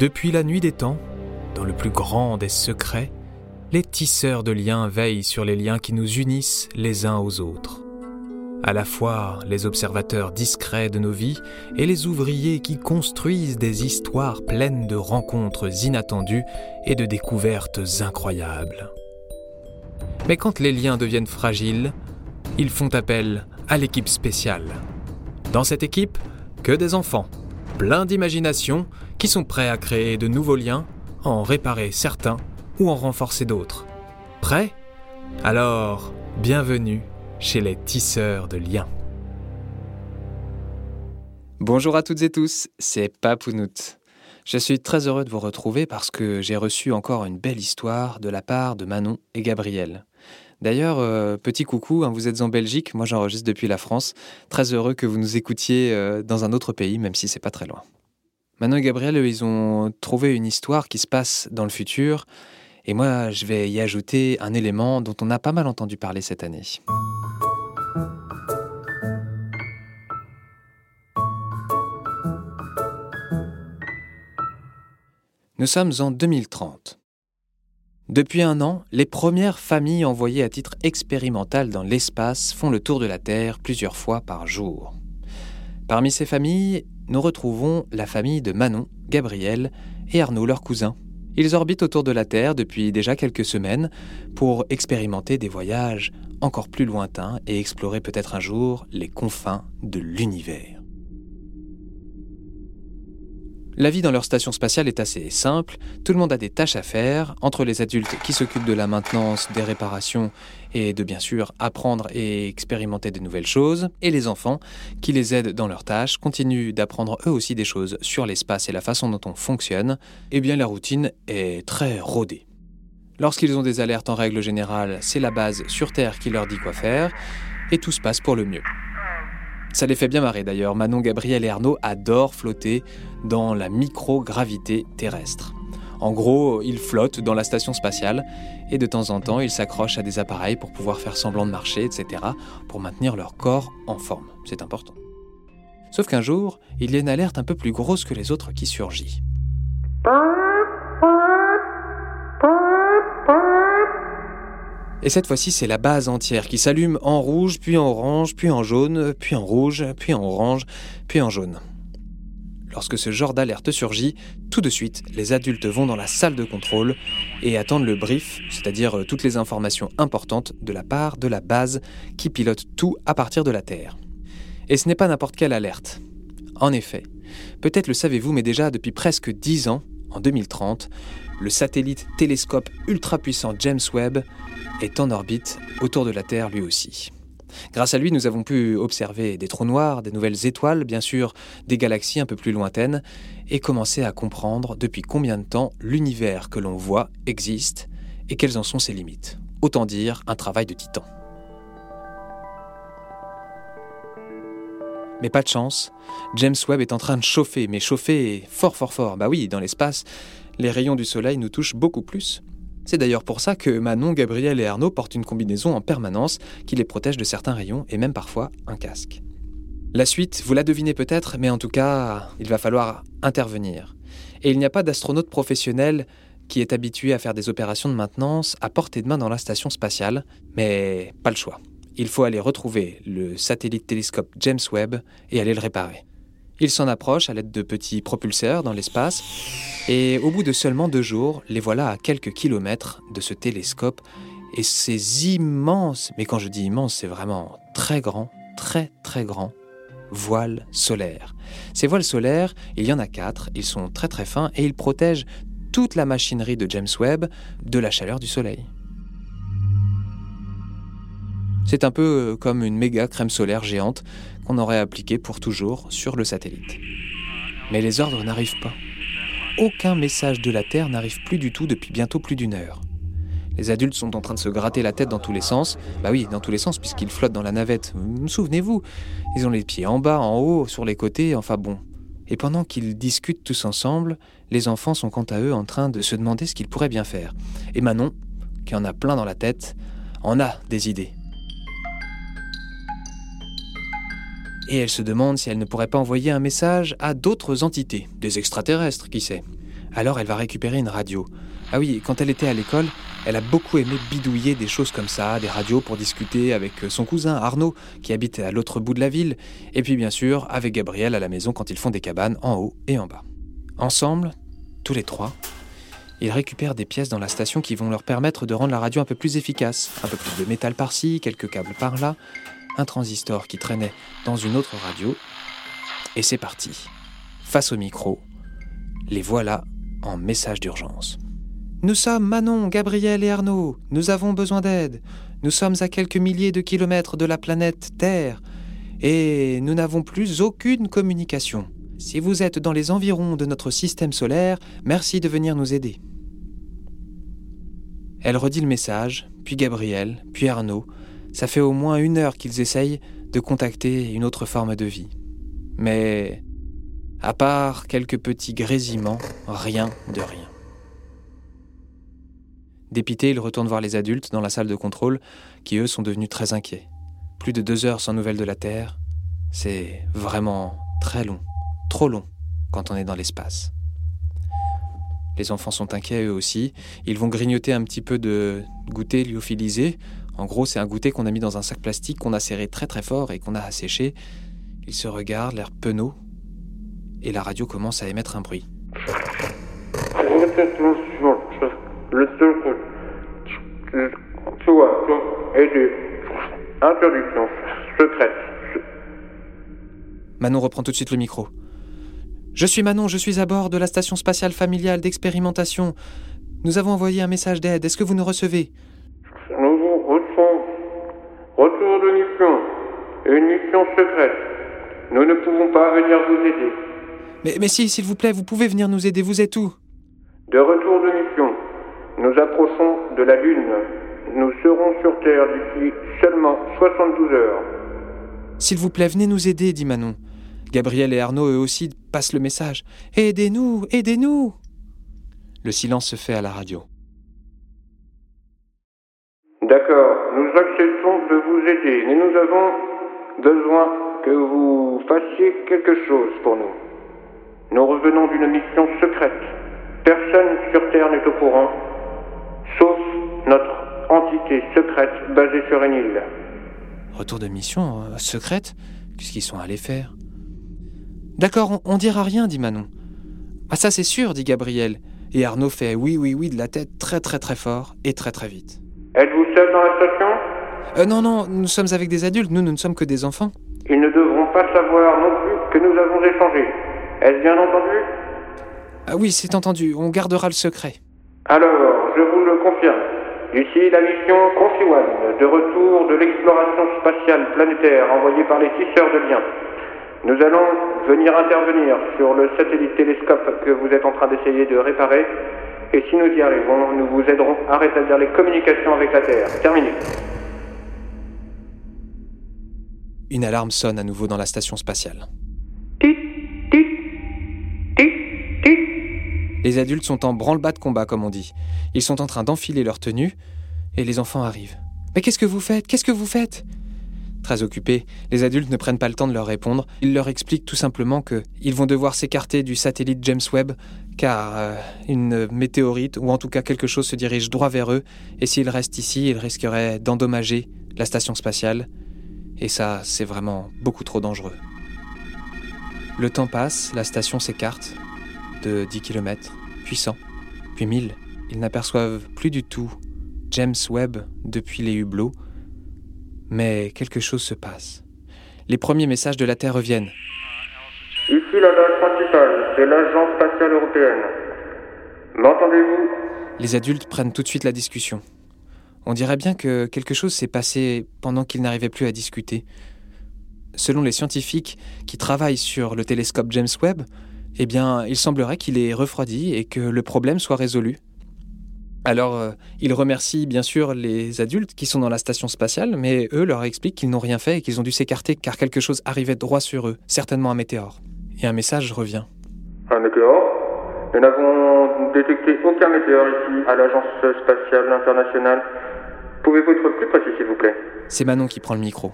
Depuis la nuit des temps, dans le plus grand des secrets, les tisseurs de liens veillent sur les liens qui nous unissent les uns aux autres. À la fois les observateurs discrets de nos vies et les ouvriers qui construisent des histoires pleines de rencontres inattendues et de découvertes incroyables. Mais quand les liens deviennent fragiles, ils font appel à l'équipe spéciale. Dans cette équipe, que des enfants, pleins d'imagination, qui sont prêts à créer de nouveaux liens, en réparer certains ou en renforcer d'autres. Prêts? Alors, bienvenue chez les tisseurs de liens. Bonjour à toutes et tous, c'est Papounout. Je suis très heureux de vous retrouver parce que j'ai reçu encore une belle histoire de la part de Manon et Gabriel. D'ailleurs, euh, petit coucou, hein, vous êtes en Belgique, moi j'enregistre depuis la France. Très heureux que vous nous écoutiez euh, dans un autre pays, même si c'est pas très loin. Manon et Gabriel, ils ont trouvé une histoire qui se passe dans le futur, et moi je vais y ajouter un élément dont on a pas mal entendu parler cette année. Nous sommes en 2030. Depuis un an, les premières familles envoyées à titre expérimental dans l'espace font le tour de la Terre plusieurs fois par jour. Parmi ces familles, nous retrouvons la famille de Manon, Gabriel et Arnaud, leur cousin. Ils orbitent autour de la Terre depuis déjà quelques semaines pour expérimenter des voyages encore plus lointains et explorer peut-être un jour les confins de l'univers. La vie dans leur station spatiale est assez simple, tout le monde a des tâches à faire, entre les adultes qui s'occupent de la maintenance, des réparations et de bien sûr apprendre et expérimenter de nouvelles choses, et les enfants qui les aident dans leurs tâches, continuent d'apprendre eux aussi des choses sur l'espace et la façon dont on fonctionne, eh bien la routine est très rodée. Lorsqu'ils ont des alertes en règle générale, c'est la base sur Terre qui leur dit quoi faire, et tout se passe pour le mieux. Ça les fait bien marrer d'ailleurs. Manon, Gabriel et Arnaud adorent flotter dans la microgravité terrestre. En gros, ils flottent dans la station spatiale et de temps en temps, ils s'accrochent à des appareils pour pouvoir faire semblant de marcher, etc., pour maintenir leur corps en forme. C'est important. Sauf qu'un jour, il y a une alerte un peu plus grosse que les autres qui surgit. Et cette fois-ci, c'est la base entière qui s'allume en rouge, puis en orange, puis en jaune, puis en rouge, puis en orange, puis en jaune. Lorsque ce genre d'alerte surgit, tout de suite, les adultes vont dans la salle de contrôle et attendent le brief, c'est-à-dire euh, toutes les informations importantes de la part de la base qui pilote tout à partir de la Terre. Et ce n'est pas n'importe quelle alerte. En effet, peut-être le savez-vous, mais déjà depuis presque 10 ans, en 2030, le satellite télescope ultra puissant James Webb est en orbite autour de la Terre lui aussi. Grâce à lui, nous avons pu observer des trous noirs, des nouvelles étoiles, bien sûr, des galaxies un peu plus lointaines, et commencer à comprendre depuis combien de temps l'univers que l'on voit existe et quelles en sont ses limites. Autant dire un travail de titan. Mais pas de chance, James Webb est en train de chauffer, mais chauffer fort fort fort. Bah oui, dans l'espace, les rayons du Soleil nous touchent beaucoup plus. C'est d'ailleurs pour ça que Manon, Gabriel et Arnaud portent une combinaison en permanence qui les protège de certains rayons et même parfois un casque. La suite, vous la devinez peut-être, mais en tout cas, il va falloir intervenir. Et il n'y a pas d'astronaute professionnel qui est habitué à faire des opérations de maintenance à portée de main dans la station spatiale, mais pas le choix. Il faut aller retrouver le satellite télescope James Webb et aller le réparer. Ils s'en approchent à l'aide de petits propulseurs dans l'espace, et au bout de seulement deux jours, les voilà à quelques kilomètres de ce télescope, et ces immenses, mais quand je dis immense, c'est vraiment très grand, très très grand, voiles solaires. Ces voiles solaires, il y en a quatre, ils sont très très fins, et ils protègent toute la machinerie de James Webb de la chaleur du Soleil. C'est un peu comme une méga crème solaire géante qu'on aurait appliquée pour toujours sur le satellite. Mais les ordres n'arrivent pas. Aucun message de la Terre n'arrive plus du tout depuis bientôt plus d'une heure. Les adultes sont en train de se gratter la tête dans tous les sens. Bah oui, dans tous les sens, puisqu'ils flottent dans la navette. Souvenez-vous, ils ont les pieds en bas, en haut, sur les côtés, enfin bon. Et pendant qu'ils discutent tous ensemble, les enfants sont quant à eux en train de se demander ce qu'ils pourraient bien faire. Et Manon, qui en a plein dans la tête, en a des idées. Et elle se demande si elle ne pourrait pas envoyer un message à d'autres entités, des extraterrestres, qui sait. Alors elle va récupérer une radio. Ah oui, quand elle était à l'école, elle a beaucoup aimé bidouiller des choses comme ça, des radios pour discuter avec son cousin Arnaud, qui habite à l'autre bout de la ville, et puis bien sûr avec Gabriel à la maison quand ils font des cabanes en haut et en bas. Ensemble, tous les trois, ils récupèrent des pièces dans la station qui vont leur permettre de rendre la radio un peu plus efficace. Un peu plus de métal par-ci, quelques câbles par-là, un transistor qui traînait dans une autre radio, et c'est parti. Face au micro, les voilà en message d'urgence. Nous sommes Manon, Gabriel et Arnaud. Nous avons besoin d'aide. Nous sommes à quelques milliers de kilomètres de la planète Terre et nous n'avons plus aucune communication. Si vous êtes dans les environs de notre système solaire, merci de venir nous aider. Elle redit le message, puis Gabriel, puis Arnaud. Ça fait au moins une heure qu'ils essayent de contacter une autre forme de vie. Mais, à part quelques petits grésillements, rien de rien. Dépité, il retourne voir les adultes dans la salle de contrôle, qui eux sont devenus très inquiets. Plus de deux heures sans nouvelles de la Terre, c'est vraiment très long, trop long quand on est dans l'espace. Les enfants sont inquiets eux aussi. Ils vont grignoter un petit peu de goûter lyophilisé. En gros, c'est un goûter qu'on a mis dans un sac plastique qu'on a serré très très fort et qu'on a asséché. Ils se regardent, l'air penaud, et la radio commence à émettre un bruit. Secrète. Manon reprend tout de suite le micro. Je suis Manon, je suis à bord de la station spatiale familiale d'expérimentation. Nous avons envoyé un message d'aide. Est-ce que vous nous recevez? Retour de mission. Une mission secrète. Nous ne pouvons pas venir vous aider. Mais, mais si, s'il vous plaît, vous pouvez venir nous aider. Vous êtes où? De retour de mission. Nous approchons de la Lune. Nous serons sur Terre d'ici seulement 72 heures. S'il vous plaît, venez nous aider, dit Manon. Gabriel et Arnaud, eux aussi, passent le message. Aidez-nous, aidez-nous Le silence se fait à la radio. D'accord, nous acceptons de vous aider, mais nous avons besoin que vous fassiez quelque chose pour nous. Nous revenons d'une mission secrète. Personne sur Terre n'est au courant, sauf notre entité secrète basée sur une île. Retour de mission euh, secrète Qu'est-ce qu'ils sont allés faire D'accord, on, dira rien, dit Manon. Ah ça c'est sûr, dit Gabriel. Et Arnaud fait oui, oui, oui de la tête très très très fort et très très vite. Êtes-vous seul dans la station? Euh, Non, non, nous sommes avec des adultes, nous, nous ne sommes que des enfants. Ils ne devront pas savoir non plus que nous avons échangé. Est-ce bien entendu? Ah oui, c'est entendu, on gardera le secret. Alors, je vous le confirme. Ici la mission Confi One, de retour de l'exploration spatiale planétaire envoyée par les tisseurs de liens. Nous allons venir intervenir sur le satellite télescope que vous êtes en train d'essayer de réparer. Et si nous y arrivons, nous vous aiderons à rétablir les communications avec la Terre. Terminé. Une alarme sonne à nouveau dans la station spatiale. Les adultes sont en branle-bas de combat, comme on dit. Ils sont en train d'enfiler leur tenue, et les enfants arrivent. Mais qu'est-ce que vous faites? Qu'est-ce que vous faites? Très occupés, les adultes ne prennent pas le temps de leur répondre. Ils leur expliquent tout simplement qu'ils vont devoir s'écarter du satellite James Webb, car euh, une météorite, ou en tout cas quelque chose, se dirige droit vers eux, et s'ils restent ici, ils risqueraient d'endommager la station spatiale. Et ça, c'est vraiment beaucoup trop dangereux. Le temps passe, la station s'écarte, de 10 km, puis 100, puis 1000. Ils n'aperçoivent plus du tout James Webb depuis les hublots, mais quelque chose se passe. Les premiers messages de la Terre reviennent. Ici la base principale, c'est l'Agence spatiale européenne. M'entendez-vous? Les adultes prennent tout de suite la discussion. On dirait bien que quelque chose s'est passé pendant qu'ils n'arrivaient plus à discuter. Selon les scientifiques qui travaillent sur le télescope James Webb, eh bien, il semblerait qu'il ait refroidi et que le problème soit résolu. Alors, euh, il remercie bien sûr les adultes qui sont dans la station spatiale, mais eux leur expliquent qu'ils n'ont rien fait et qu'ils ont dû s'écarter car quelque chose arrivait droit sur eux, certainement un météore. Et un message revient. Un météore? Nous n'avons détecté aucun météore ici à l'Agence spatiale internationale. Pouvez-vous être plus précis, s'il vous plaît C'est Manon qui prend le micro.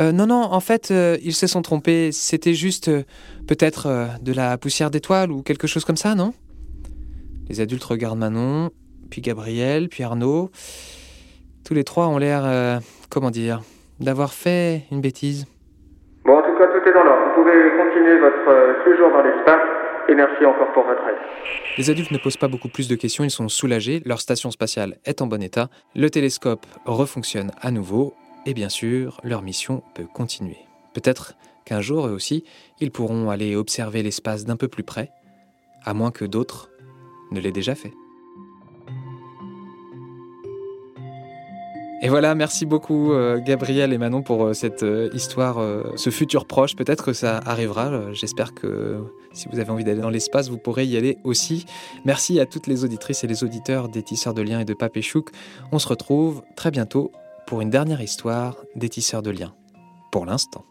Euh, non, non, en fait, euh, ils se sont trompés. C'était juste peut-être de la poussière d'étoiles ou quelque chose comme ça, non? Les adultes regardent Manon, puis Gabriel, puis Arnaud. Tous les trois ont l'air, euh, comment dire, d'avoir fait une bêtise. Bon, en tout cas, tout est dans l'ordre. Vous pouvez continuer votre euh, séjour dans l'espace. Merci encore pour votre aide. Les adultes ne posent pas beaucoup plus de questions, ils sont soulagés, leur station spatiale est en bon état, le télescope refonctionne à nouveau, et bien sûr, leur mission peut continuer. Peut-être qu'un jour, eux aussi, ils pourront aller observer l'espace d'un peu plus près, à moins que d'autres ne l'aient déjà fait. Et voilà, merci beaucoup euh, Gabriel et Manon pour euh, cette euh, histoire, ce futur proche. Peut-être que ça arrivera. J'espère que si vous avez envie d'aller dans l'espace, vous pourrez y aller aussi. Merci à toutes les auditrices et les auditeurs des Tisseurs de Liens et de Papéchouk. On se retrouve très bientôt pour une dernière histoire des Tisseurs de Liens. Pour l'instant.